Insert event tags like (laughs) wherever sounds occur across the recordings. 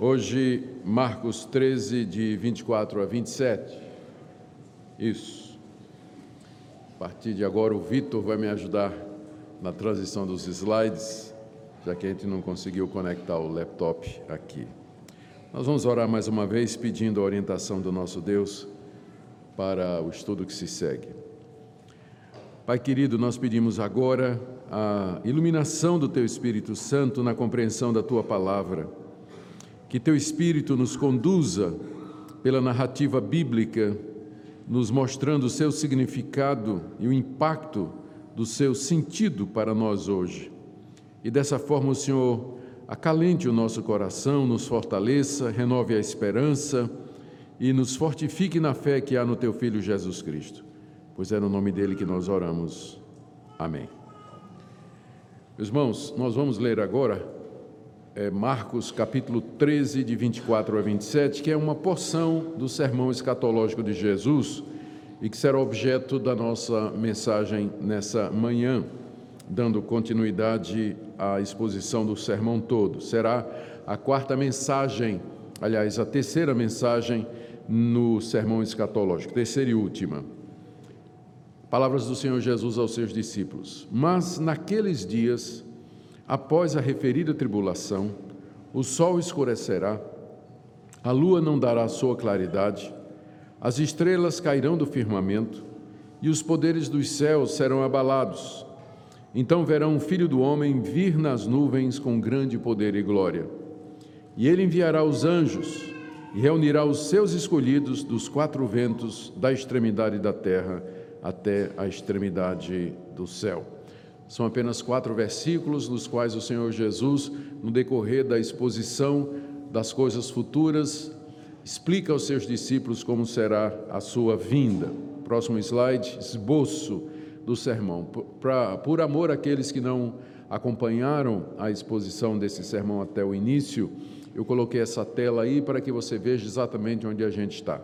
Hoje, Marcos 13, de 24 a 27. Isso. A partir de agora, o Vitor vai me ajudar na transição dos slides, já que a gente não conseguiu conectar o laptop aqui. Nós vamos orar mais uma vez, pedindo a orientação do nosso Deus para o estudo que se segue. Pai querido, nós pedimos agora a iluminação do Teu Espírito Santo na compreensão da Tua palavra que teu Espírito nos conduza pela narrativa bíblica, nos mostrando o seu significado e o impacto do seu sentido para nós hoje. E dessa forma o Senhor acalente o nosso coração, nos fortaleça, renove a esperança e nos fortifique na fé que há no teu Filho Jesus Cristo. Pois é no nome dele que nós oramos. Amém. Meus irmãos, nós vamos ler agora é, Marcos capítulo 13, de 24 a 27, que é uma porção do sermão escatológico de Jesus e que será objeto da nossa mensagem nessa manhã, dando continuidade à exposição do sermão todo. Será a quarta mensagem, aliás, a terceira mensagem no sermão escatológico, terceira e última. Palavras do Senhor Jesus aos seus discípulos: Mas naqueles dias Após a referida tribulação, o sol escurecerá, a lua não dará sua claridade, as estrelas cairão do firmamento e os poderes dos céus serão abalados. Então verão o Filho do Homem vir nas nuvens com grande poder e glória. E ele enviará os anjos e reunirá os seus escolhidos dos quatro ventos, da extremidade da terra até a extremidade do céu. São apenas quatro versículos nos quais o Senhor Jesus, no decorrer da exposição das coisas futuras, explica aos seus discípulos como será a sua vinda. Próximo slide, esboço do sermão. Por, por amor àqueles que não acompanharam a exposição desse sermão até o início, eu coloquei essa tela aí para que você veja exatamente onde a gente está.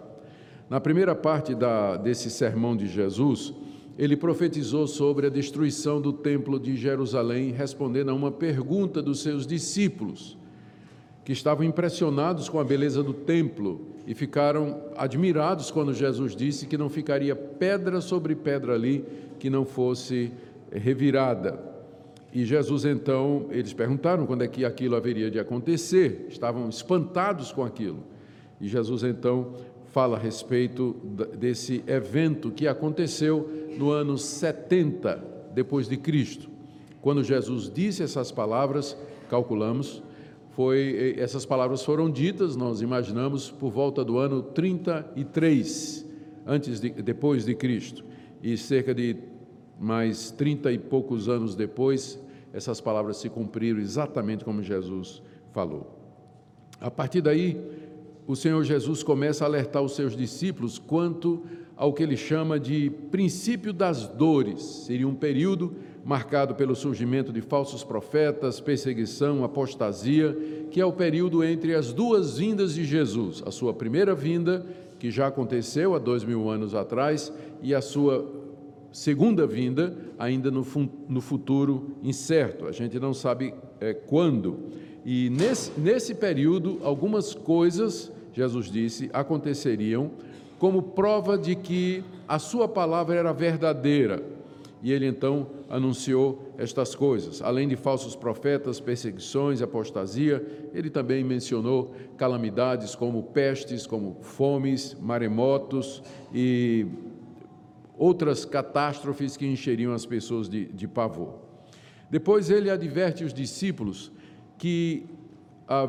Na primeira parte da, desse sermão de Jesus, ele profetizou sobre a destruição do templo de Jerusalém, respondendo a uma pergunta dos seus discípulos, que estavam impressionados com a beleza do templo e ficaram admirados quando Jesus disse que não ficaria pedra sobre pedra ali que não fosse revirada. E Jesus então, eles perguntaram quando é que aquilo haveria de acontecer, estavam espantados com aquilo. E Jesus então fala a respeito desse evento que aconteceu no ano 70 depois de Cristo. Quando Jesus disse essas palavras, calculamos, foi essas palavras foram ditas, nós imaginamos por volta do ano 33 antes de, depois de Cristo. E cerca de mais 30 e poucos anos depois, essas palavras se cumpriram exatamente como Jesus falou. A partir daí, o Senhor Jesus começa a alertar os seus discípulos quanto ao que ele chama de princípio das dores. Seria um período marcado pelo surgimento de falsos profetas, perseguição, apostasia, que é o período entre as duas vindas de Jesus, a sua primeira vinda, que já aconteceu há dois mil anos atrás, e a sua segunda vinda, ainda no, no futuro incerto. A gente não sabe é, quando. E nesse, nesse período, algumas coisas Jesus disse, aconteceriam como prova de que a sua palavra era verdadeira. E ele então anunciou estas coisas. Além de falsos profetas, perseguições, apostasia, ele também mencionou calamidades como pestes, como fomes, maremotos e outras catástrofes que encheriam as pessoas de, de pavor. Depois ele adverte os discípulos que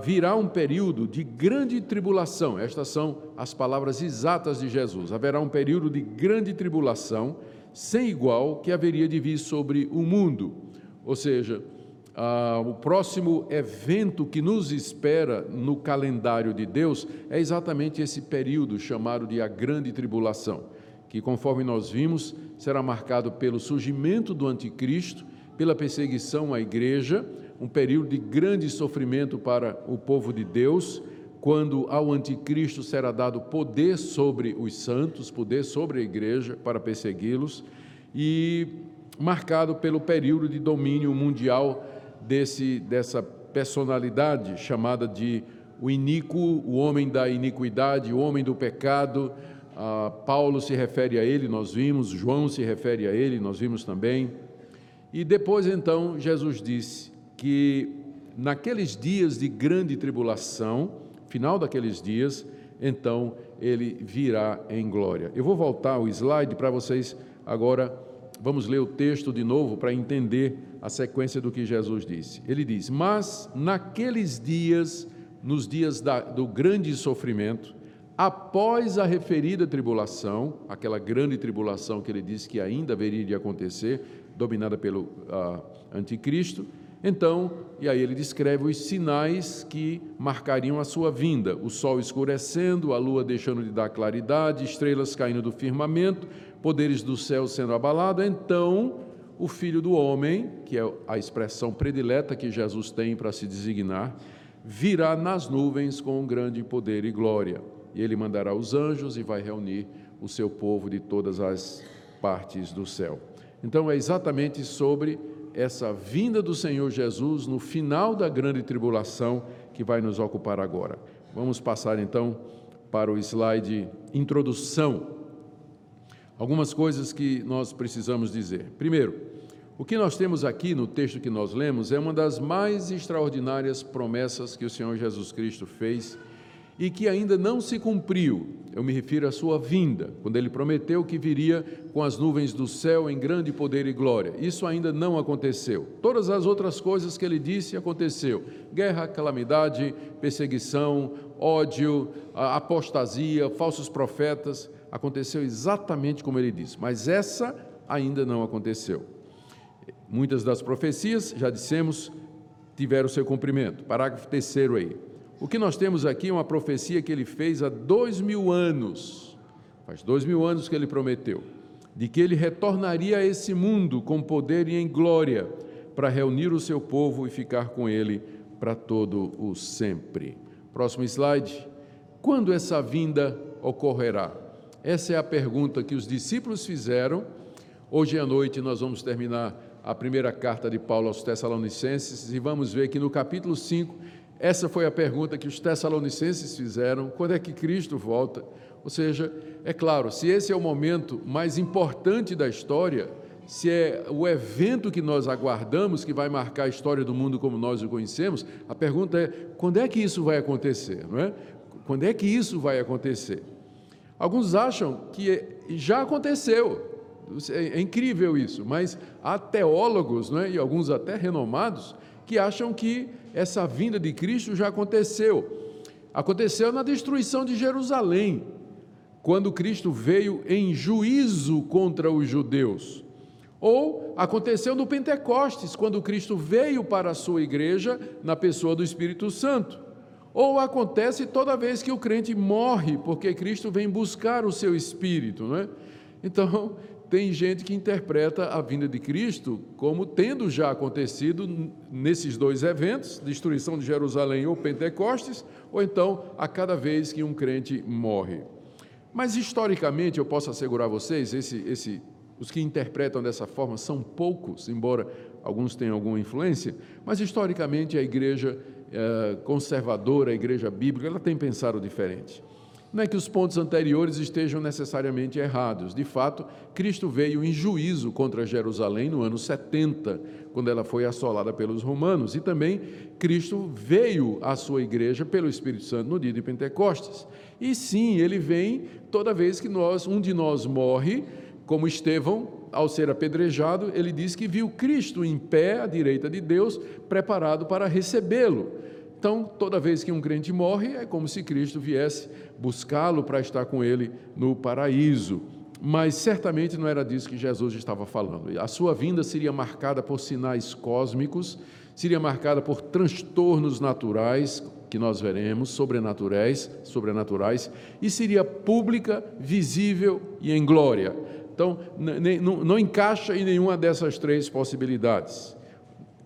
virá um período de grande tribulação. Estas são as palavras exatas de Jesus. Haverá um período de grande tribulação, sem igual, que haveria de vir sobre o mundo. Ou seja, ah, o próximo evento que nos espera no calendário de Deus é exatamente esse período chamado de a grande tribulação, que, conforme nós vimos, será marcado pelo surgimento do anticristo, pela perseguição à igreja um período de grande sofrimento para o povo de Deus, quando ao anticristo será dado poder sobre os santos, poder sobre a igreja para persegui-los, e marcado pelo período de domínio mundial desse, dessa personalidade chamada de o iníquo, o homem da iniquidade, o homem do pecado. Ah, Paulo se refere a ele, nós vimos, João se refere a ele, nós vimos também. E depois então Jesus disse que naqueles dias de grande tribulação, final daqueles dias, então ele virá em glória. Eu vou voltar o slide para vocês agora. Vamos ler o texto de novo para entender a sequência do que Jesus disse. Ele diz: Mas naqueles dias, nos dias da, do grande sofrimento, após a referida tribulação, aquela grande tribulação que ele disse que ainda haveria de acontecer, dominada pelo uh, anticristo, então, e aí ele descreve os sinais que marcariam a sua vinda: o sol escurecendo, a lua deixando de dar claridade, estrelas caindo do firmamento, poderes do céu sendo abalados. Então, o filho do homem, que é a expressão predileta que Jesus tem para se designar, virá nas nuvens com grande poder e glória. E ele mandará os anjos e vai reunir o seu povo de todas as partes do céu. Então, é exatamente sobre essa vinda do Senhor Jesus no final da grande tribulação que vai nos ocupar agora. Vamos passar então para o slide introdução. Algumas coisas que nós precisamos dizer. Primeiro, o que nós temos aqui no texto que nós lemos é uma das mais extraordinárias promessas que o Senhor Jesus Cristo fez e que ainda não se cumpriu. Eu me refiro à sua vinda, quando ele prometeu que viria com as nuvens do céu em grande poder e glória. Isso ainda não aconteceu. Todas as outras coisas que ele disse aconteceu: guerra, calamidade, perseguição, ódio, apostasia, falsos profetas, aconteceu exatamente como ele disse. Mas essa ainda não aconteceu. Muitas das profecias, já dissemos, tiveram seu cumprimento. Parágrafo terceiro aí. O que nós temos aqui é uma profecia que ele fez há dois mil anos, faz dois mil anos que ele prometeu, de que ele retornaria a esse mundo com poder e em glória, para reunir o seu povo e ficar com ele para todo o sempre. Próximo slide. Quando essa vinda ocorrerá? Essa é a pergunta que os discípulos fizeram. Hoje à noite nós vamos terminar a primeira carta de Paulo aos Tessalonicenses e vamos ver que no capítulo 5 essa foi a pergunta que os tessalonicenses fizeram: quando é que Cristo volta? Ou seja, é claro, se esse é o momento mais importante da história, se é o evento que nós aguardamos que vai marcar a história do mundo como nós o conhecemos, a pergunta é: quando é que isso vai acontecer? Não é? Quando é que isso vai acontecer? Alguns acham que já aconteceu. É incrível isso, mas há teólogos, não é? e alguns até renomados, que acham que essa vinda de Cristo já aconteceu. Aconteceu na destruição de Jerusalém, quando Cristo veio em juízo contra os judeus. Ou aconteceu no Pentecostes, quando Cristo veio para a sua igreja na pessoa do Espírito Santo. Ou acontece toda vez que o crente morre, porque Cristo vem buscar o seu espírito, não é? Então, tem gente que interpreta a vinda de Cristo como tendo já acontecido nesses dois eventos, destruição de Jerusalém ou Pentecostes, ou então a cada vez que um crente morre. Mas historicamente, eu posso assegurar a vocês, esse, esse, os que interpretam dessa forma são poucos, embora alguns tenham alguma influência, mas historicamente a igreja é, conservadora, a igreja bíblica, ela tem pensado diferente. Não é que os pontos anteriores estejam necessariamente errados. De fato, Cristo veio em juízo contra Jerusalém no ano 70, quando ela foi assolada pelos romanos. E também Cristo veio à sua igreja pelo Espírito Santo no dia de Pentecostes. E sim, ele vem toda vez que nós, um de nós morre, como Estevão, ao ser apedrejado, ele diz que viu Cristo em pé à direita de Deus, preparado para recebê-lo. Então, toda vez que um crente morre, é como se Cristo viesse buscá-lo para estar com ele no paraíso. Mas certamente não era disso que Jesus estava falando. A sua vinda seria marcada por sinais cósmicos, seria marcada por transtornos naturais, que nós veremos, sobrenaturais, sobrenaturais, e seria pública, visível e em glória. Então, não, não encaixa em nenhuma dessas três possibilidades.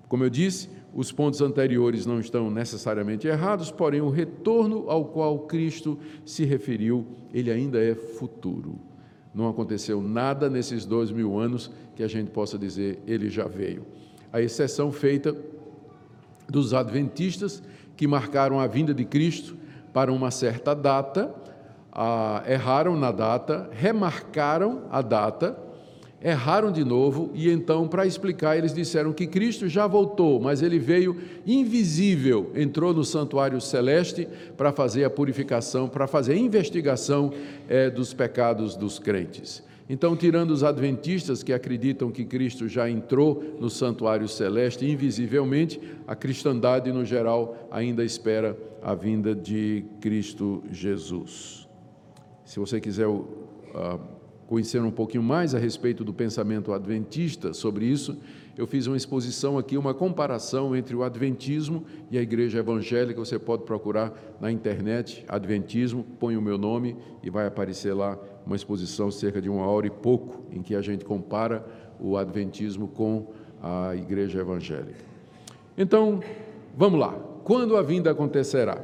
Como eu disse, os pontos anteriores não estão necessariamente errados, porém o retorno ao qual Cristo se referiu, ele ainda é futuro. Não aconteceu nada nesses dois mil anos que a gente possa dizer ele já veio. A exceção feita dos adventistas que marcaram a vinda de Cristo para uma certa data, ah, erraram na data, remarcaram a data, erraram de novo e então, para explicar, eles disseram que Cristo já voltou, mas ele veio invisível, entrou no santuário celeste para fazer a purificação, para fazer a investigação é, dos pecados dos crentes. Então, tirando os adventistas que acreditam que Cristo já entrou no santuário celeste invisivelmente, a cristandade no geral ainda espera a vinda de Cristo Jesus. Se você quiser uh, conhecer um pouquinho mais a respeito do pensamento adventista sobre isso, eu fiz uma exposição aqui, uma comparação entre o adventismo e a igreja evangélica. Você pode procurar na internet Adventismo, põe o meu nome e vai aparecer lá uma exposição cerca de uma hora e pouco, em que a gente compara o Adventismo com a igreja evangélica. Então, vamos lá. Quando a vinda acontecerá?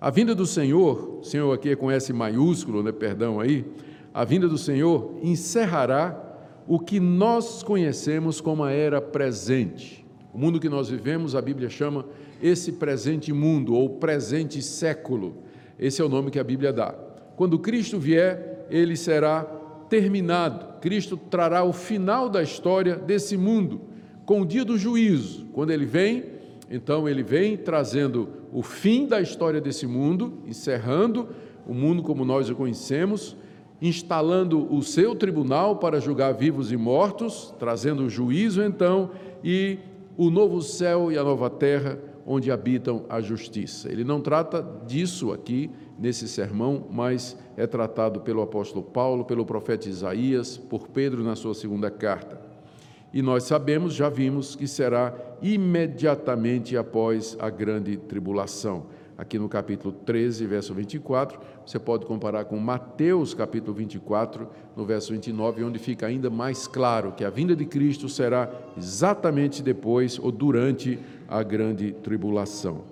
A vinda do Senhor, Senhor aqui é com S maiúsculo, né, perdão aí, a vinda do Senhor encerrará o que nós conhecemos como a era presente. O mundo que nós vivemos, a Bíblia chama esse presente mundo ou presente século. Esse é o nome que a Bíblia dá. Quando Cristo vier, ele será terminado. Cristo trará o final da história desse mundo, com o dia do juízo. Quando ele vem, então ele vem trazendo o fim da história desse mundo, encerrando o mundo como nós o conhecemos, instalando o seu tribunal para julgar vivos e mortos, trazendo o juízo então e o novo céu e a nova terra onde habitam a justiça. Ele não trata disso aqui nesse sermão, mas é tratado pelo apóstolo Paulo, pelo profeta Isaías, por Pedro na sua segunda carta. E nós sabemos, já vimos, que será imediatamente após a grande tribulação. Aqui no capítulo 13, verso 24, você pode comparar com Mateus, capítulo 24, no verso 29, onde fica ainda mais claro que a vinda de Cristo será exatamente depois ou durante a grande tribulação.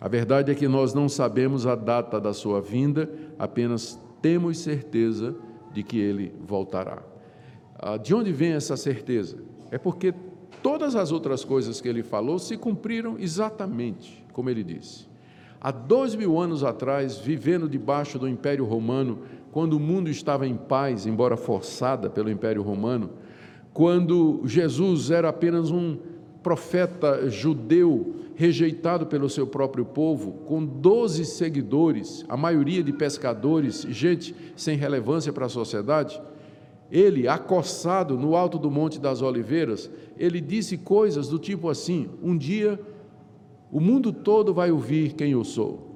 A verdade é que nós não sabemos a data da sua vinda, apenas temos certeza de que ele voltará. Ah, de onde vem essa certeza? É porque todas as outras coisas que ele falou se cumpriram exatamente como ele disse. Há dois mil anos atrás, vivendo debaixo do Império Romano, quando o mundo estava em paz, embora forçada pelo Império Romano, quando Jesus era apenas um profeta judeu rejeitado pelo seu próprio povo, com 12 seguidores, a maioria de pescadores, gente sem relevância para a sociedade, ele, acossado no alto do Monte das Oliveiras, ele disse coisas do tipo assim: Um dia o mundo todo vai ouvir quem eu sou.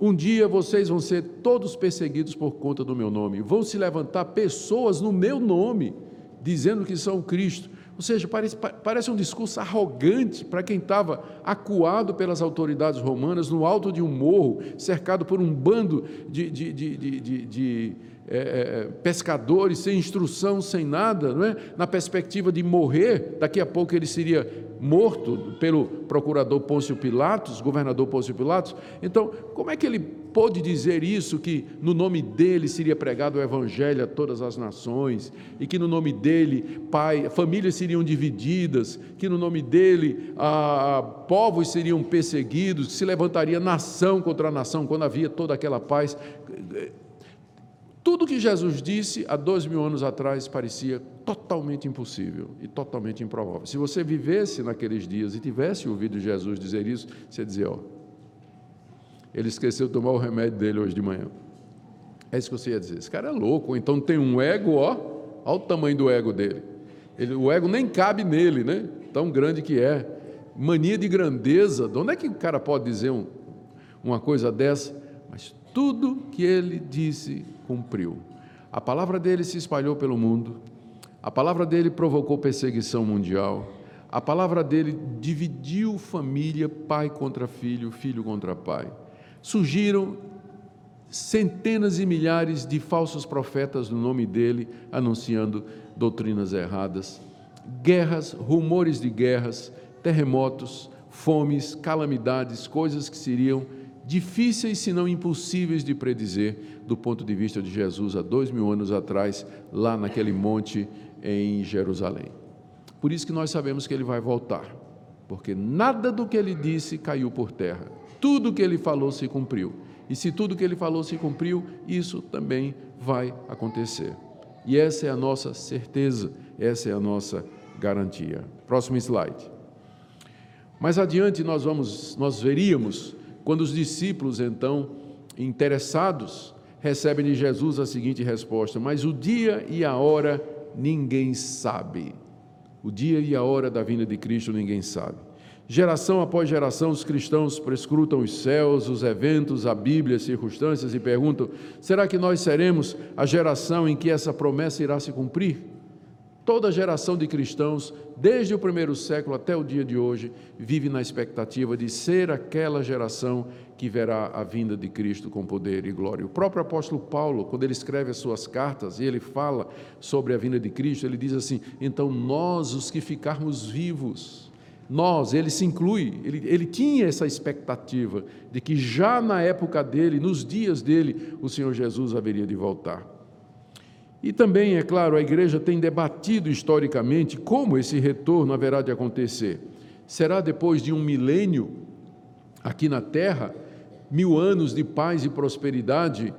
Um dia vocês vão ser todos perseguidos por conta do meu nome. Vão se levantar pessoas no meu nome, dizendo que são Cristo. Ou seja, parece, parece um discurso arrogante para quem estava acuado pelas autoridades romanas no alto de um morro, cercado por um bando de, de, de, de é, é, pescadores, sem instrução, sem nada, não é? na perspectiva de morrer, daqui a pouco ele seria morto pelo procurador Pôncio Pilatos, governador Pôncio Pilatos. Então, como é que ele pôde dizer isso, que no nome dele seria pregado o evangelho a todas as nações, e que no nome dele, pai, famílias seriam divididas, que no nome dele, povos seriam perseguidos, se levantaria nação contra nação, quando havia toda aquela paz. Tudo que Jesus disse há dois mil anos atrás parecia totalmente impossível e totalmente improvável. Se você vivesse naqueles dias e tivesse ouvido Jesus dizer isso, você dizia: Ó, ele esqueceu de tomar o remédio dele hoje de manhã. É isso que você ia dizer. Esse cara é louco. Então tem um ego, ó, olha o tamanho do ego dele. Ele, o ego nem cabe nele, né? Tão grande que é. Mania de grandeza. De onde é que o cara pode dizer um, uma coisa dessa? Mas tudo que ele disse cumpriu. A palavra dele se espalhou pelo mundo, a palavra dele provocou perseguição mundial, a palavra dele dividiu família, pai contra filho, filho contra pai. Surgiram centenas e milhares de falsos profetas no nome dele, anunciando doutrinas erradas, guerras, rumores de guerras, terremotos, fomes, calamidades, coisas que seriam difíceis, se não impossíveis de predizer do ponto de vista de Jesus há dois mil anos atrás, lá naquele monte em Jerusalém. Por isso que nós sabemos que ele vai voltar, porque nada do que ele disse caiu por terra. tudo que ele falou se cumpriu. E se tudo que ele falou se cumpriu, isso também vai acontecer. E essa é a nossa certeza, essa é a nossa garantia. Próximo slide. Mais adiante nós vamos nós veríamos quando os discípulos então interessados recebem de Jesus a seguinte resposta: Mas o dia e a hora ninguém sabe. O dia e a hora da vinda de Cristo ninguém sabe. Geração após geração, os cristãos prescrutam os céus, os eventos, a Bíblia, as circunstâncias e perguntam: será que nós seremos a geração em que essa promessa irá se cumprir? Toda geração de cristãos, desde o primeiro século até o dia de hoje, vive na expectativa de ser aquela geração que verá a vinda de Cristo com poder e glória. O próprio apóstolo Paulo, quando ele escreve as suas cartas e ele fala sobre a vinda de Cristo, ele diz assim: então nós, os que ficarmos vivos, nós, ele se inclui, ele, ele tinha essa expectativa de que já na época dele, nos dias dele, o Senhor Jesus haveria de voltar. E também, é claro, a igreja tem debatido historicamente como esse retorno haverá de acontecer. Será depois de um milênio aqui na terra, mil anos de paz e prosperidade,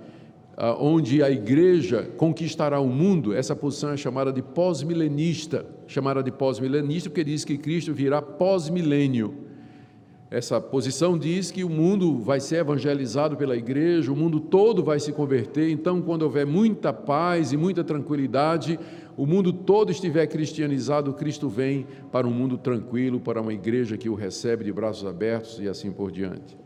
ah, onde a igreja conquistará o mundo? Essa posição é chamada de pós-milenista, chamada de pós-milenista porque diz que Cristo virá pós-milênio. Essa posição diz que o mundo vai ser evangelizado pela igreja, o mundo todo vai se converter. Então, quando houver muita paz e muita tranquilidade, o mundo todo estiver cristianizado, Cristo vem para um mundo tranquilo, para uma igreja que o recebe de braços abertos e assim por diante.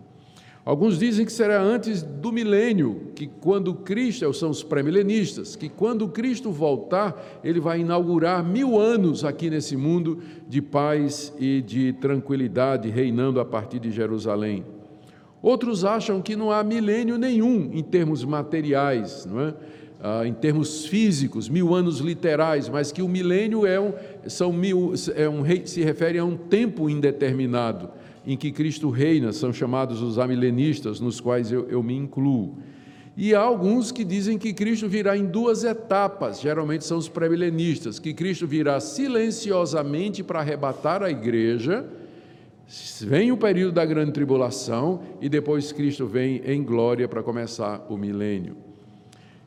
Alguns dizem que será antes do milênio, que quando Cristo, são os pré-milenistas, que quando Cristo voltar, ele vai inaugurar mil anos aqui nesse mundo de paz e de tranquilidade, reinando a partir de Jerusalém. Outros acham que não há milênio nenhum em termos materiais, não é? Ah, em termos físicos, mil anos literais, mas que o milênio é um, são mil, é um, se refere a um tempo indeterminado em que Cristo reina, são chamados os amilenistas, nos quais eu, eu me incluo. E há alguns que dizem que Cristo virá em duas etapas, geralmente são os pré-milenistas, que Cristo virá silenciosamente para arrebatar a igreja, vem o período da grande tribulação e depois Cristo vem em glória para começar o milênio.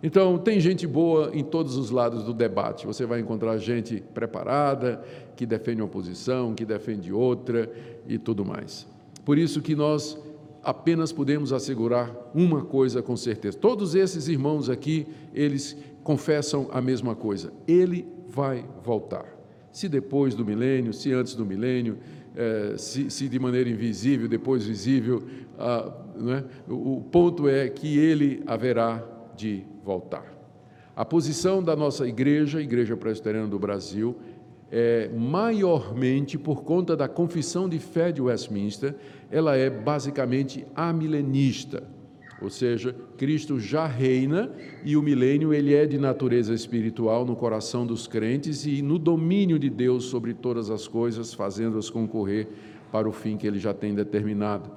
Então, tem gente boa em todos os lados do debate. Você vai encontrar gente preparada, que defende uma posição, que defende outra e tudo mais. Por isso que nós apenas podemos assegurar uma coisa com certeza. Todos esses irmãos aqui, eles confessam a mesma coisa. Ele vai voltar. Se depois do milênio, se antes do milênio, eh, se, se, de maneira invisível, depois visível, ah, é? o ponto é que ele haverá de voltar. A posição da nossa igreja, Igreja Presbiteriana do Brasil, é maiormente por conta da confissão de fé de Westminster, ela é basicamente amilenista, ou seja, Cristo já reina e o milênio ele é de natureza espiritual no coração dos crentes e no domínio de Deus sobre todas as coisas, fazendo-as concorrer para o fim que ele já tem determinado.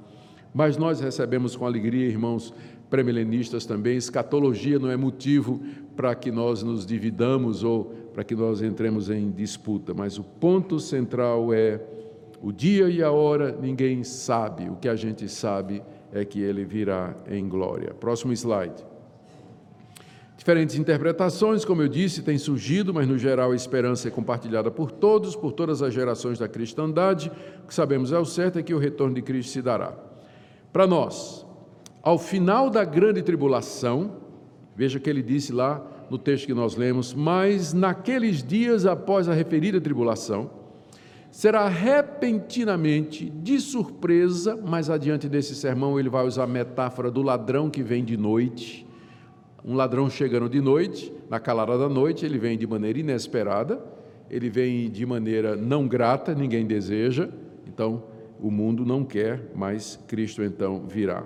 Mas nós recebemos com alegria, irmãos, pré-milenistas também, escatologia não é motivo para que nós nos dividamos ou para que nós entremos em disputa, mas o ponto central é o dia e a hora ninguém sabe, o que a gente sabe é que ele virá em glória. Próximo slide. Diferentes interpretações, como eu disse, têm surgido, mas no geral a esperança é compartilhada por todos, por todas as gerações da cristandade. O que sabemos é o certo é que o retorno de Cristo se dará. Para nós, ao final da grande tribulação, veja que ele disse lá no texto que nós lemos, mas naqueles dias após a referida tribulação, será repentinamente, de surpresa, mais adiante desse sermão ele vai usar a metáfora do ladrão que vem de noite. Um ladrão chegando de noite, na calada da noite, ele vem de maneira inesperada, ele vem de maneira não grata, ninguém deseja, então o mundo não quer, mas Cristo então virá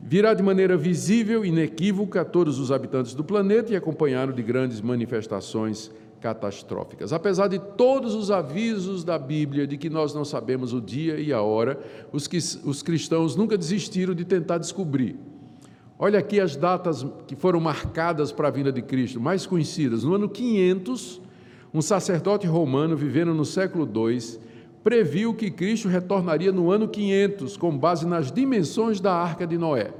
virá de maneira visível e inequívoca a todos os habitantes do planeta e acompanhado de grandes manifestações catastróficas. Apesar de todos os avisos da Bíblia de que nós não sabemos o dia e a hora, os, que, os cristãos nunca desistiram de tentar descobrir. Olha aqui as datas que foram marcadas para a vinda de Cristo, mais conhecidas. No ano 500, um sacerdote romano vivendo no século II previu que Cristo retornaria no ano 500, com base nas dimensões da arca de Noé.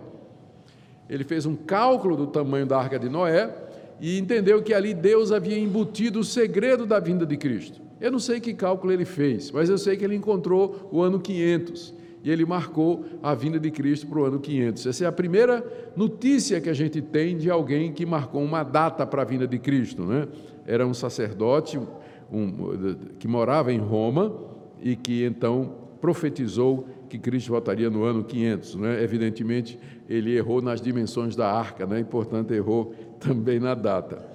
Ele fez um cálculo do tamanho da arca de Noé e entendeu que ali Deus havia embutido o segredo da vinda de Cristo. Eu não sei que cálculo ele fez, mas eu sei que ele encontrou o ano 500 e ele marcou a vinda de Cristo para o ano 500. Essa é a primeira notícia que a gente tem de alguém que marcou uma data para a vinda de Cristo. Né? Era um sacerdote um, que morava em Roma e que então profetizou que Cristo voltaria no ano 500. Né? Evidentemente, ele errou nas dimensões da arca, né? e, portanto, errou também na data.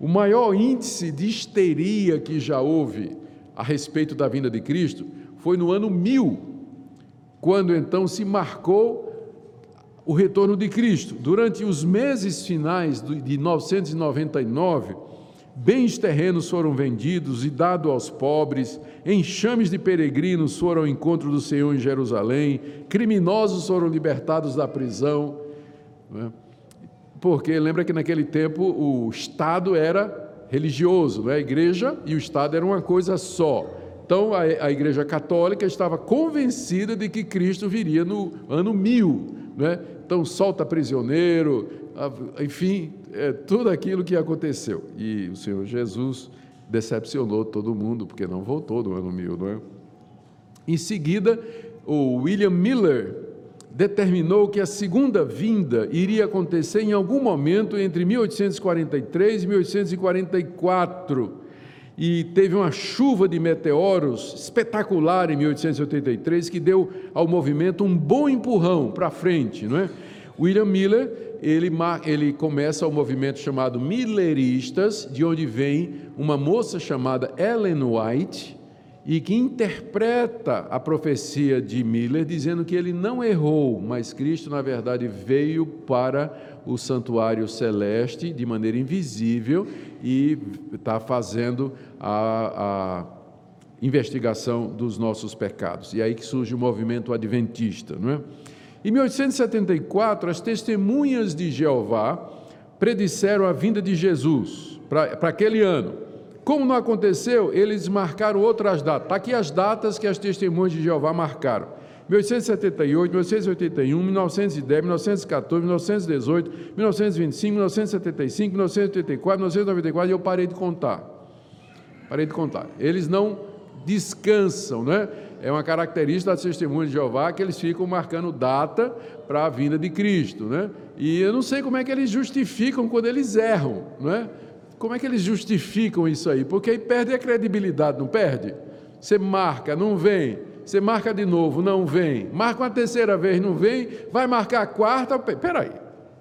O maior índice de histeria que já houve a respeito da vinda de Cristo foi no ano 1000, quando então se marcou o retorno de Cristo. Durante os meses finais de 999, bens terrenos foram vendidos e dados aos pobres, enxames de peregrinos foram ao encontro do Senhor em Jerusalém, criminosos foram libertados da prisão. É? Porque lembra que naquele tempo o Estado era religioso, não é? a igreja e o Estado eram uma coisa só. Então a, a Igreja Católica estava convencida de que Cristo viria no ano mil. Né? Então solta prisioneiro, enfim, é, tudo aquilo que aconteceu. E o Senhor Jesus decepcionou todo mundo, porque não voltou no ano mil. Não é? Em seguida, o William Miller determinou que a segunda vinda iria acontecer em algum momento entre 1843 e 1844 e teve uma chuva de meteoros espetacular em 1883 que deu ao movimento um bom empurrão para frente, não é? William Miller ele, ele começa o movimento chamado Milleristas, de onde vem uma moça chamada Ellen White e que interpreta a profecia de Miller dizendo que ele não errou, mas Cristo na verdade veio para o santuário celeste de maneira invisível e está fazendo a, a investigação dos nossos pecados. E aí que surge o movimento adventista, não é? Em 1874, as testemunhas de Jeová predisseram a vinda de Jesus para aquele ano. Como não aconteceu, eles marcaram outras datas. Está aqui as datas que as testemunhas de Jeová marcaram. 1878, 1881, 1910, 1914, 1918, 1925, 1975, 1984, 1994 e eu parei de contar. Parei de contar. Eles não descansam, né? É uma característica da testemunha de Jeová que eles ficam marcando data para a vinda de Cristo, né? E eu não sei como é que eles justificam quando eles erram, não é? Como é que eles justificam isso aí? Porque aí perde a credibilidade, não perde? Você marca, não vem. Você marca de novo, não vem. Marca uma terceira vez, não vem. Vai marcar a quarta. Peraí.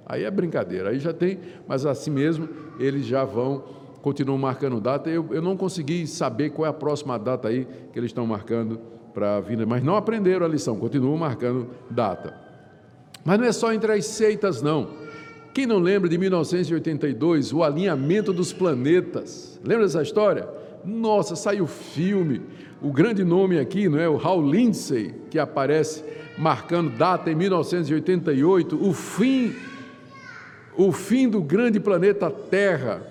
Aí é brincadeira. Aí já tem, mas assim mesmo eles já vão, continuam marcando data. Eu, eu não consegui saber qual é a próxima data aí que eles estão marcando para a vinda, mas não aprenderam a lição, continuam marcando data. Mas não é só entre as seitas, não. Quem não lembra de 1982, o alinhamento dos planetas? Lembra dessa história? Nossa, saiu filme o grande nome aqui, não é o Hal Lindsey, que aparece marcando data em 1988, o fim o fim do grande planeta Terra.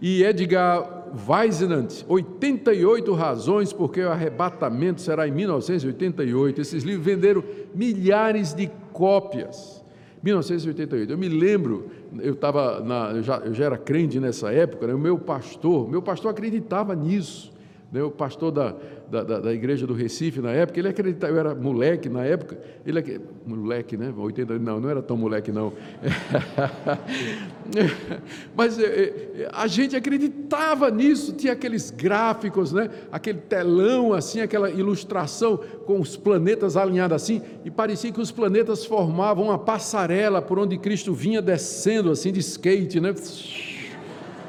E Edgar Weisenant, 88 razões porque o arrebatamento será em 1988. Esses livros venderam milhares de cópias. 1988. Eu me lembro, eu estava eu eu já era crente nessa época, né? o meu pastor, meu pastor acreditava nisso o pastor da, da, da, igreja do Recife na época, ele acreditava, eu era moleque na época, ele moleque, né? 80, não, não era tão moleque não. (laughs) Mas é, é, a gente acreditava nisso, tinha aqueles gráficos, né? Aquele telão assim, aquela ilustração com os planetas alinhados assim, e parecia que os planetas formavam uma passarela por onde Cristo vinha descendo assim de skate, né?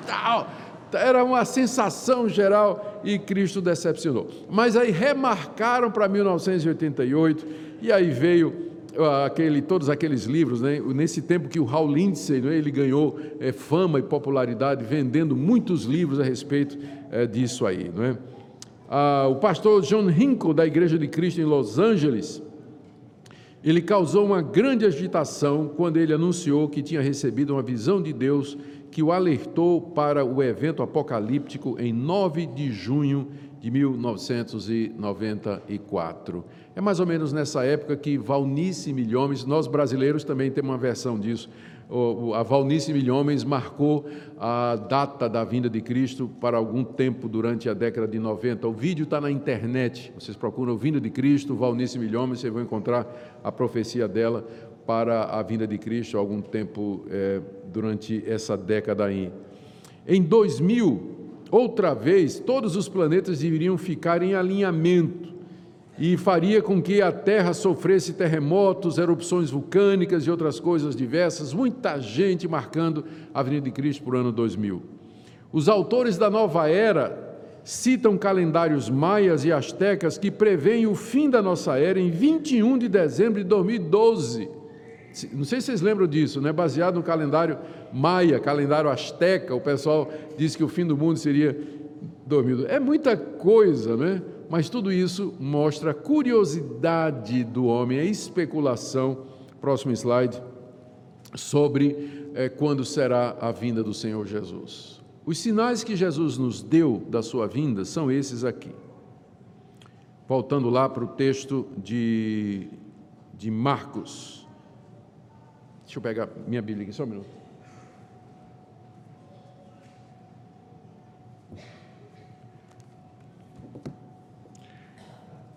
Tal era uma sensação geral e Cristo decepcionou. Mas aí remarcaram para 1988 e aí veio ah, aquele, todos aqueles livros, né? nesse tempo que o Hal Lindsey né? ele ganhou é, fama e popularidade vendendo muitos livros a respeito é, disso aí. Não é? Ah, o pastor John Hinkle, da Igreja de Cristo em Los Angeles, ele causou uma grande agitação quando ele anunciou que tinha recebido uma visão de Deus que o alertou para o evento apocalíptico em 9 de junho de 1994. É mais ou menos nessa época que Valnice Milhomes, nós brasileiros também temos uma versão disso, a Valnice Milhomens marcou a data da vinda de Cristo para algum tempo durante a década de 90. O vídeo está na internet, vocês procuram Vinda de Cristo, Valnice Milhomens, vocês vão encontrar a profecia dela para a vinda de Cristo algum tempo é, durante essa década aí. Em 2000, outra vez, todos os planetas deveriam ficar em alinhamento e faria com que a Terra sofresse terremotos, erupções vulcânicas e outras coisas diversas, muita gente marcando a vinda de Cristo por ano 2000. Os autores da nova era citam calendários maias e astecas que preveem o fim da nossa era em 21 de dezembro de 2012. Não sei se vocês lembram disso, né? baseado no calendário maia, calendário asteca, o pessoal diz que o fim do mundo seria 2012. É muita coisa, né? Mas tudo isso mostra a curiosidade do homem, a especulação. Próximo slide. Sobre é, quando será a vinda do Senhor Jesus. Os sinais que Jesus nos deu da sua vinda são esses aqui. Voltando lá para o texto de, de Marcos. Deixa eu pegar minha Bíblia aqui, só um minuto.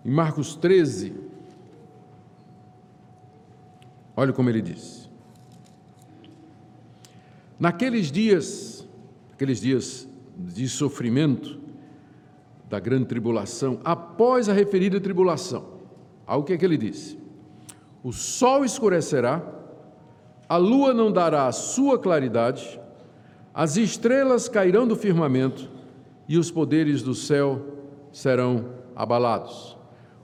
Em Marcos 13, olha como ele diz. Naqueles dias, aqueles dias de sofrimento, da grande tribulação, após a referida tribulação, ao que é que ele disse? O sol escurecerá, a lua não dará sua claridade, as estrelas cairão do firmamento e os poderes do céu serão abalados.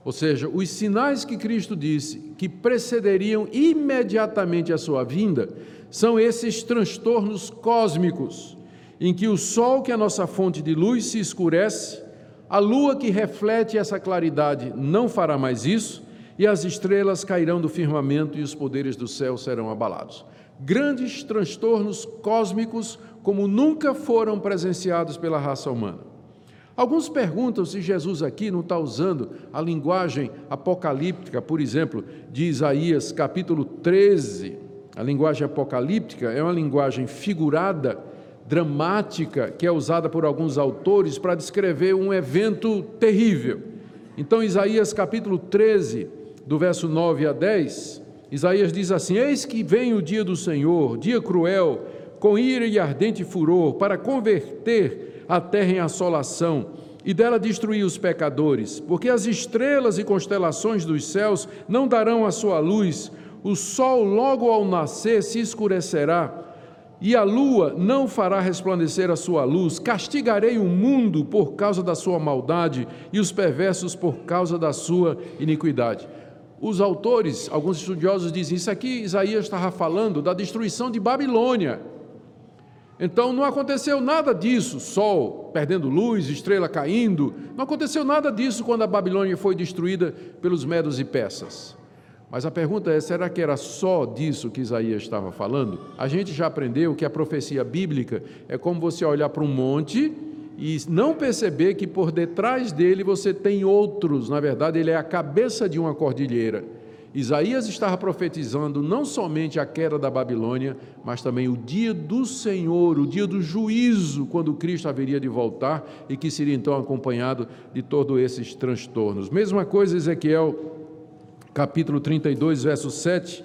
Ou seja, os sinais que Cristo disse que precederiam imediatamente a sua vinda são esses transtornos cósmicos, em que o sol, que é a nossa fonte de luz, se escurece, a lua que reflete essa claridade não fará mais isso, e as estrelas cairão do firmamento e os poderes do céu serão abalados. Grandes transtornos cósmicos como nunca foram presenciados pela raça humana. Alguns perguntam se Jesus aqui não está usando a linguagem apocalíptica, por exemplo, de Isaías capítulo 13. A linguagem apocalíptica é uma linguagem figurada, dramática, que é usada por alguns autores para descrever um evento terrível. Então, Isaías capítulo 13, do verso 9 a 10, Isaías diz assim: Eis que vem o dia do Senhor, dia cruel, com ira e ardente furor, para converter a terra em assolação e dela destruir os pecadores, porque as estrelas e constelações dos céus não darão a sua luz, o sol logo ao nascer se escurecerá, e a lua não fará resplandecer a sua luz. Castigarei o mundo por causa da sua maldade e os perversos por causa da sua iniquidade. Os autores, alguns estudiosos dizem isso aqui, Isaías estava falando da destruição de Babilônia. Então não aconteceu nada disso, sol perdendo luz, estrela caindo, não aconteceu nada disso quando a Babilônia foi destruída pelos medos e persas. Mas a pergunta é: será que era só disso que Isaías estava falando? A gente já aprendeu que a profecia bíblica é como você olhar para um monte e não perceber que por detrás dele você tem outros, na verdade, ele é a cabeça de uma cordilheira. Isaías estava profetizando não somente a queda da Babilônia, mas também o dia do Senhor, o dia do juízo, quando Cristo haveria de voltar e que seria então acompanhado de todos esses transtornos. Mesma coisa, Ezequiel, capítulo 32, verso 7.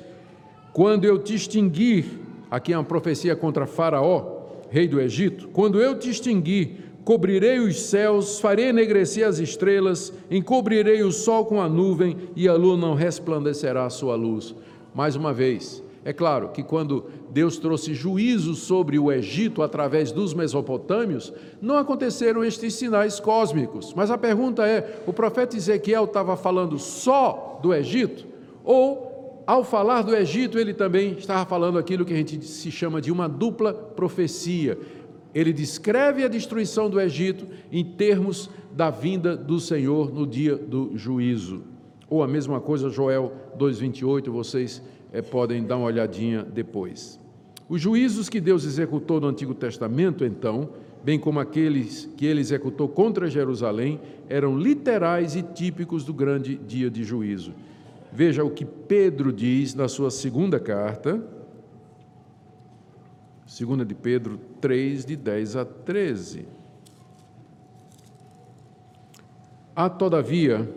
Quando eu te extinguir, aqui é uma profecia contra Faraó, rei do Egito, quando eu te extinguir Cobrirei os céus, farei enegrecer as estrelas, encobrirei o sol com a nuvem e a lua não resplandecerá a sua luz. Mais uma vez, é claro que quando Deus trouxe juízo sobre o Egito através dos mesopotâmios, não aconteceram estes sinais cósmicos. Mas a pergunta é: o profeta Ezequiel estava falando só do Egito? Ou, ao falar do Egito, ele também estava falando aquilo que a gente se chama de uma dupla profecia? Ele descreve a destruição do Egito em termos da vinda do Senhor no dia do juízo. Ou a mesma coisa, Joel 2,28, vocês é, podem dar uma olhadinha depois. Os juízos que Deus executou no Antigo Testamento, então, bem como aqueles que ele executou contra Jerusalém, eram literais e típicos do grande dia de juízo. Veja o que Pedro diz na sua segunda carta, segunda de Pedro 3, de 10 a 13. Há, todavia,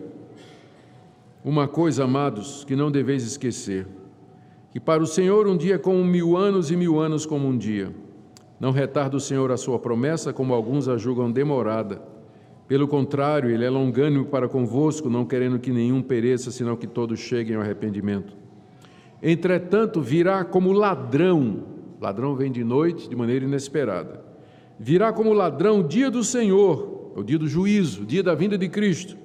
uma coisa, amados, que não deveis esquecer: que para o Senhor um dia é como mil anos e mil anos como um dia. Não retarda o Senhor a sua promessa, como alguns a julgam demorada. Pelo contrário, ele é longânimo para convosco, não querendo que nenhum pereça, senão que todos cheguem ao arrependimento. Entretanto, virá como ladrão, ladrão vem de noite, de maneira inesperada. Virá como ladrão o dia do Senhor, o dia do juízo, o dia da vinda de Cristo,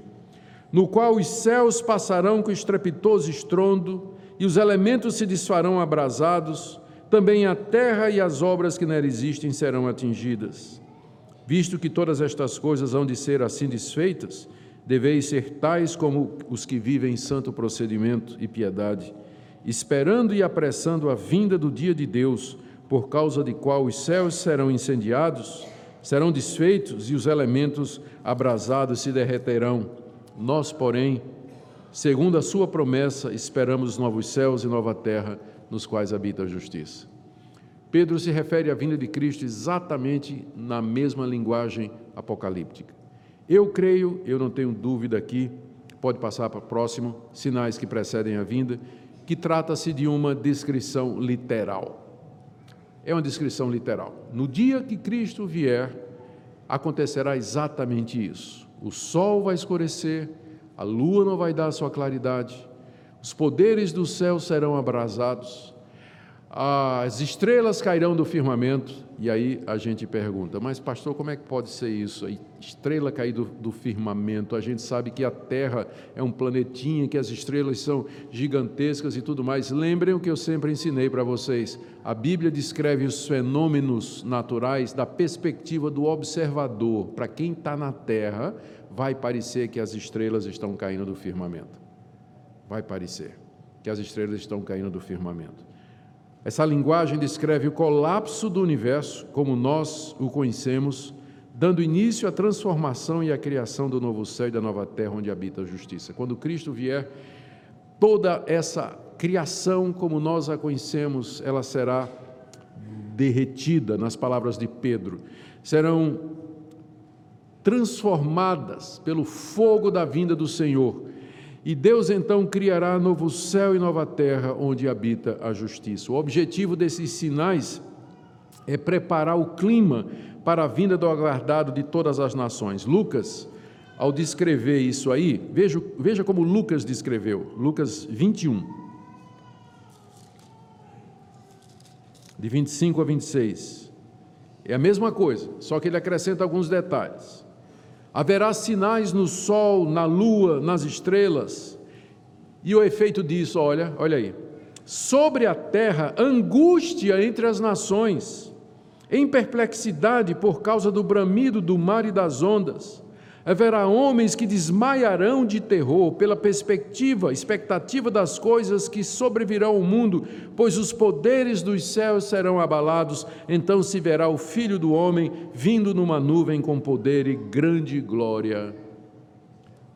no qual os céus passarão com estrepitoso estrondo e os elementos se desfarão abrasados, também a terra e as obras que nela existem serão atingidas. Visto que todas estas coisas hão de ser assim desfeitas, deveis ser tais como os que vivem em santo procedimento e piedade, esperando e apressando a vinda do dia de Deus, por causa de qual os céus serão incendiados, serão desfeitos e os elementos abrasados se derreterão. Nós, porém, segundo a sua promessa, esperamos novos céus e nova terra nos quais habita a justiça. Pedro se refere à vinda de Cristo exatamente na mesma linguagem apocalíptica. Eu creio, eu não tenho dúvida aqui, pode passar para o próximo, sinais que precedem a vinda, que trata-se de uma descrição literal. É uma descrição literal. No dia que Cristo vier, acontecerá exatamente isso. O sol vai escurecer, a lua não vai dar sua claridade, os poderes do céu serão abrasados, as estrelas cairão do firmamento, e aí a gente pergunta, mas pastor, como é que pode ser isso? A estrela cair do, do, firmamento, a gente sabe que a Terra é um planetinha, que as estrelas são gigantescas e tudo mais. Lembrem o que eu sempre ensinei para vocês: a Bíblia descreve os fenômenos naturais da perspectiva do observador. Para quem está na Terra, vai parecer que as estrelas estão caindo do firmamento vai parecer que as estrelas estão caindo do firmamento. Essa linguagem descreve o colapso do universo como nós o conhecemos, dando início à transformação e à criação do novo céu e da nova terra onde habita a justiça. Quando Cristo vier, toda essa criação como nós a conhecemos, ela será derretida, nas palavras de Pedro. Serão transformadas pelo fogo da vinda do Senhor e Deus então criará novo céu e nova terra onde habita a justiça. O objetivo desses sinais é preparar o clima para a vinda do aguardado de todas as nações. Lucas, ao descrever isso aí, veja, veja como Lucas descreveu, Lucas 21, de 25 a 26. É a mesma coisa, só que ele acrescenta alguns detalhes. Haverá sinais no sol, na lua, nas estrelas. E o efeito disso, olha, olha aí. Sobre a terra, angústia entre as nações, em perplexidade por causa do bramido do mar e das ondas Haverá homens que desmaiarão de terror pela perspectiva, expectativa das coisas que sobrevirão ao mundo, pois os poderes dos céus serão abalados. Então se verá o Filho do Homem vindo numa nuvem com poder e grande glória.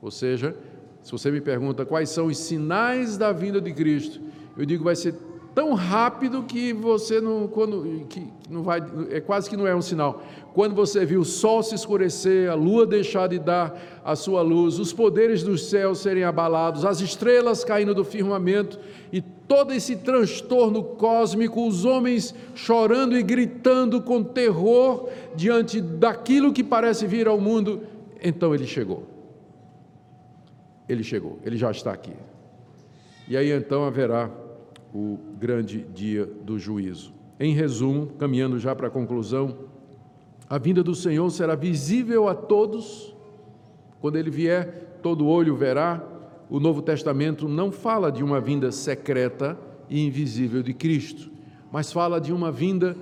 Ou seja, se você me pergunta quais são os sinais da vinda de Cristo, eu digo vai ser tão rápido que você não, quando, que não vai, é quase que não é um sinal. Quando você viu o sol se escurecer, a lua deixar de dar a sua luz, os poderes dos céus serem abalados, as estrelas caindo do firmamento e todo esse transtorno cósmico, os homens chorando e gritando com terror diante daquilo que parece vir ao mundo, então ele chegou. Ele chegou, ele já está aqui. E aí então haverá o grande dia do juízo. Em resumo, caminhando já para a conclusão, a vinda do Senhor será visível a todos. Quando ele vier, todo olho verá. O Novo Testamento não fala de uma vinda secreta e invisível de Cristo, mas fala de uma vinda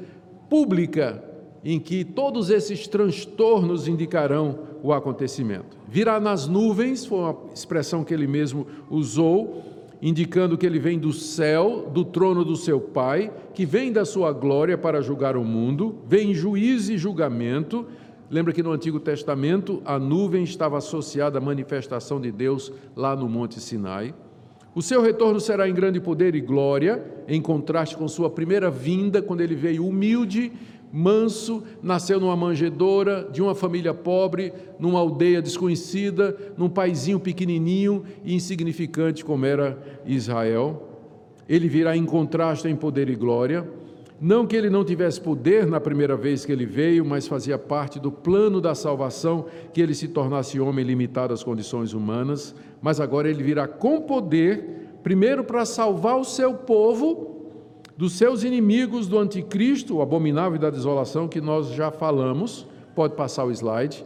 pública em que todos esses transtornos indicarão o acontecimento. Virá nas nuvens, foi uma expressão que ele mesmo usou, indicando que ele vem do céu, do trono do seu Pai, que vem da sua glória para julgar o mundo, vem juízo e julgamento. Lembra que no Antigo Testamento a nuvem estava associada à manifestação de Deus lá no Monte Sinai. O seu retorno será em grande poder e glória, em contraste com sua primeira vinda, quando ele veio humilde, manso, nasceu numa manjedoura, de uma família pobre, numa aldeia desconhecida, num paizinho pequenininho e insignificante como era Israel. Ele virá em contraste em poder e glória. Não que ele não tivesse poder na primeira vez que ele veio, mas fazia parte do plano da salvação que ele se tornasse homem limitado às condições humanas. Mas agora ele virá com poder, primeiro para salvar o seu povo dos seus inimigos do anticristo, o abominável da desolação, que nós já falamos. Pode passar o slide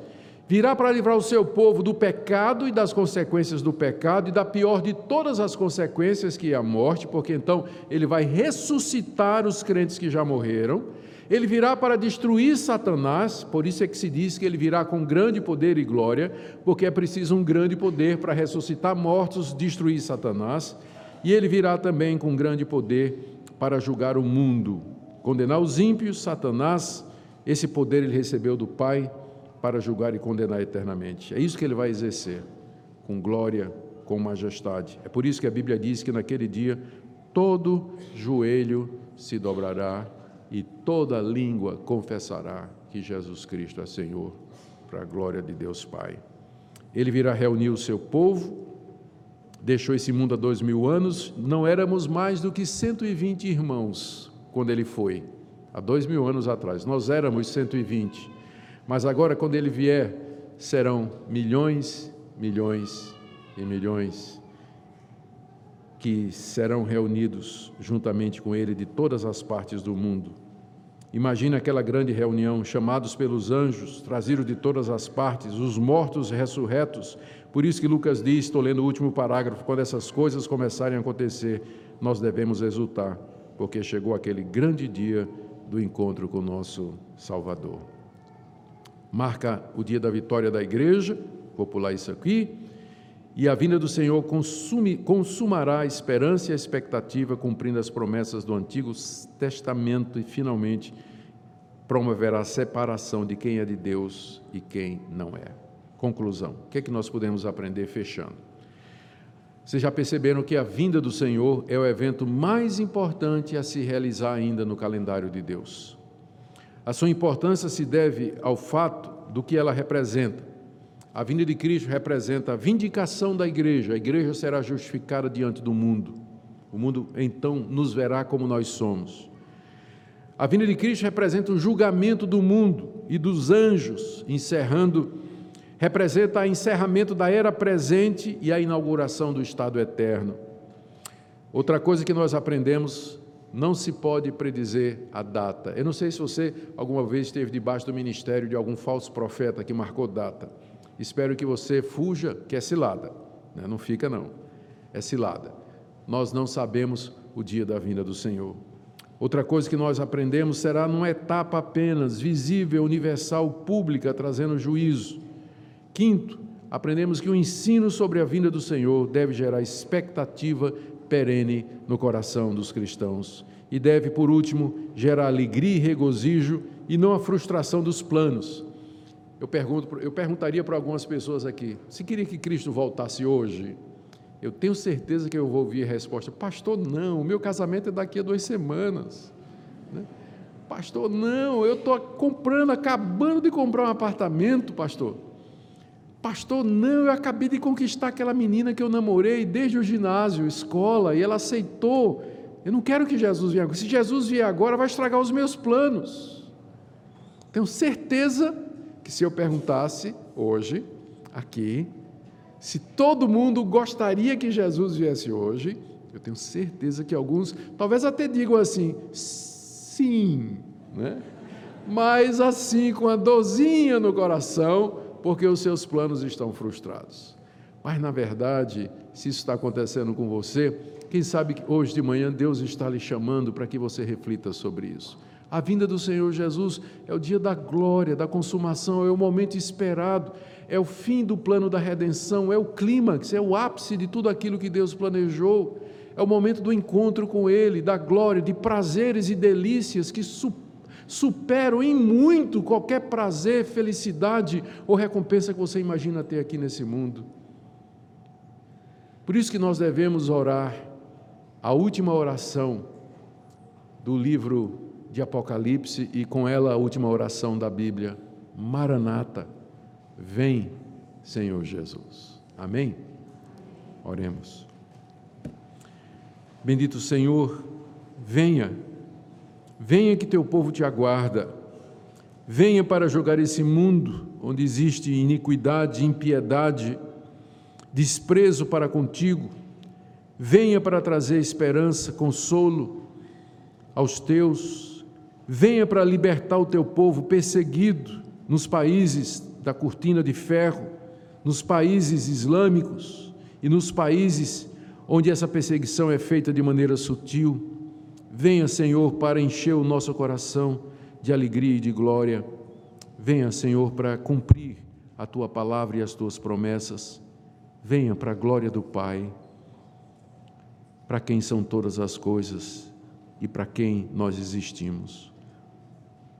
virá para livrar o seu povo do pecado e das consequências do pecado e da pior de todas as consequências, que é a morte, porque então ele vai ressuscitar os crentes que já morreram. Ele virá para destruir Satanás, por isso é que se diz que ele virá com grande poder e glória, porque é preciso um grande poder para ressuscitar mortos, destruir Satanás. E ele virá também com grande poder para julgar o mundo, condenar os ímpios, Satanás. Esse poder ele recebeu do Pai para julgar e condenar eternamente. É isso que ele vai exercer, com glória, com majestade. É por isso que a Bíblia diz que naquele dia todo joelho se dobrará e toda língua confessará que Jesus Cristo é Senhor, para a glória de Deus Pai. Ele virá reunir o seu povo, deixou esse mundo há dois mil anos, não éramos mais do que 120 irmãos quando ele foi, há dois mil anos atrás, nós éramos 120. Mas agora, quando ele vier, serão milhões, milhões e milhões que serão reunidos juntamente com ele de todas as partes do mundo. Imagine aquela grande reunião, chamados pelos anjos, trazidos de todas as partes, os mortos ressurretos. Por isso que Lucas diz, estou lendo o último parágrafo, quando essas coisas começarem a acontecer, nós devemos exultar, porque chegou aquele grande dia do encontro com o nosso Salvador marca o dia da vitória da igreja, vou pular isso aqui, e a vinda do Senhor consumará a esperança e a expectativa, cumprindo as promessas do Antigo Testamento e finalmente promoverá a separação de quem é de Deus e quem não é. Conclusão: o que é que nós podemos aprender fechando? Vocês já perceberam que a vinda do Senhor é o evento mais importante a se realizar ainda no calendário de Deus. A sua importância se deve ao fato do que ela representa. A vinda de Cristo representa a vindicação da igreja. A igreja será justificada diante do mundo. O mundo então nos verá como nós somos. A vinda de Cristo representa o julgamento do mundo e dos anjos, encerrando, representa o encerramento da era presente e a inauguração do estado eterno. Outra coisa que nós aprendemos não se pode predizer a data. Eu não sei se você alguma vez esteve debaixo do ministério de algum falso profeta que marcou data. Espero que você fuja, que é cilada. Né? Não fica, não. É cilada. Nós não sabemos o dia da vinda do Senhor. Outra coisa que nós aprendemos será numa etapa apenas, visível, universal, pública, trazendo juízo. Quinto, aprendemos que o ensino sobre a vinda do Senhor deve gerar expectativa perene no coração dos cristãos e deve, por último, gerar alegria e regozijo e não a frustração dos planos. Eu, pergunto, eu perguntaria para algumas pessoas aqui: se queria que Cristo voltasse hoje? Eu tenho certeza que eu vou ouvir a resposta: Pastor, não, o meu casamento é daqui a duas semanas. Né? Pastor, não, eu estou comprando, acabando de comprar um apartamento, pastor. Pastor, não, eu acabei de conquistar aquela menina que eu namorei desde o ginásio, escola, e ela aceitou. Eu não quero que Jesus venha agora. Se Jesus vier agora, vai estragar os meus planos. Tenho certeza que se eu perguntasse hoje, aqui, se todo mundo gostaria que Jesus viesse hoje, eu tenho certeza que alguns, talvez até digam assim, sim, né? mas assim, com a dorzinha no coração, porque os seus planos estão frustrados. Mas, na verdade, se isso está acontecendo com você, quem sabe que hoje de manhã Deus está lhe chamando para que você reflita sobre isso. A vinda do Senhor Jesus é o dia da glória, da consumação, é o momento esperado, é o fim do plano da redenção, é o clímax, é o ápice de tudo aquilo que Deus planejou. É o momento do encontro com Ele, da glória, de prazeres e delícias que superam em muito qualquer prazer, felicidade ou recompensa que você imagina ter aqui nesse mundo. Por isso que nós devemos orar a última oração do livro de Apocalipse e com ela a última oração da Bíblia. Maranata, vem, Senhor Jesus. Amém? Oremos. Bendito Senhor, venha, venha que teu povo te aguarda, venha para jogar esse mundo onde existe iniquidade, impiedade, desprezo para contigo, venha para trazer esperança, consolo aos teus, venha para libertar o teu povo perseguido nos países da cortina de ferro, nos países islâmicos e nos países onde essa perseguição é feita de maneira sutil. Venha, Senhor, para encher o nosso coração de alegria e de glória. Venha, Senhor, para cumprir a tua palavra e as tuas promessas. Venha para a glória do Pai, para quem são todas as coisas e para quem nós existimos.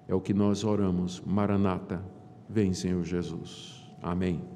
É o que nós oramos. Maranata, vem, Senhor Jesus. Amém.